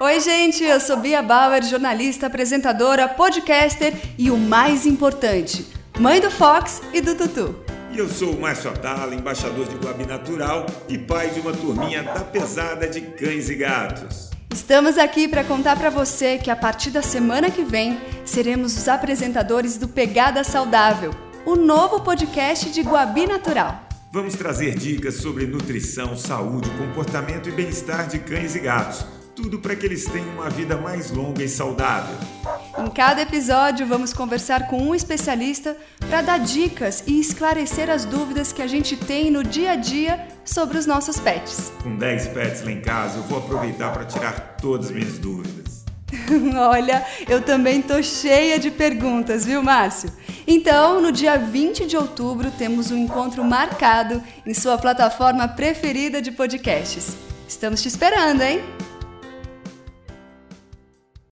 Oi, gente, eu sou Bia Bauer, jornalista, apresentadora, podcaster e o mais importante, mãe do Fox e do Tutu. E eu sou o Márcio Atala, embaixador de Guabi Natural e pai de uma turminha da pesada de cães e gatos. Estamos aqui para contar para você que a partir da semana que vem seremos os apresentadores do Pegada Saudável, o novo podcast de Guabi Natural. Vamos trazer dicas sobre nutrição, saúde, comportamento e bem-estar de cães e gatos tudo para que eles tenham uma vida mais longa e saudável. Em cada episódio, vamos conversar com um especialista para dar dicas e esclarecer as dúvidas que a gente tem no dia a dia sobre os nossos pets. Com 10 pets lá em casa, eu vou aproveitar para tirar todas as minhas dúvidas. Olha, eu também tô cheia de perguntas, viu, Márcio? Então, no dia 20 de outubro, temos um encontro marcado em sua plataforma preferida de podcasts. Estamos te esperando, hein?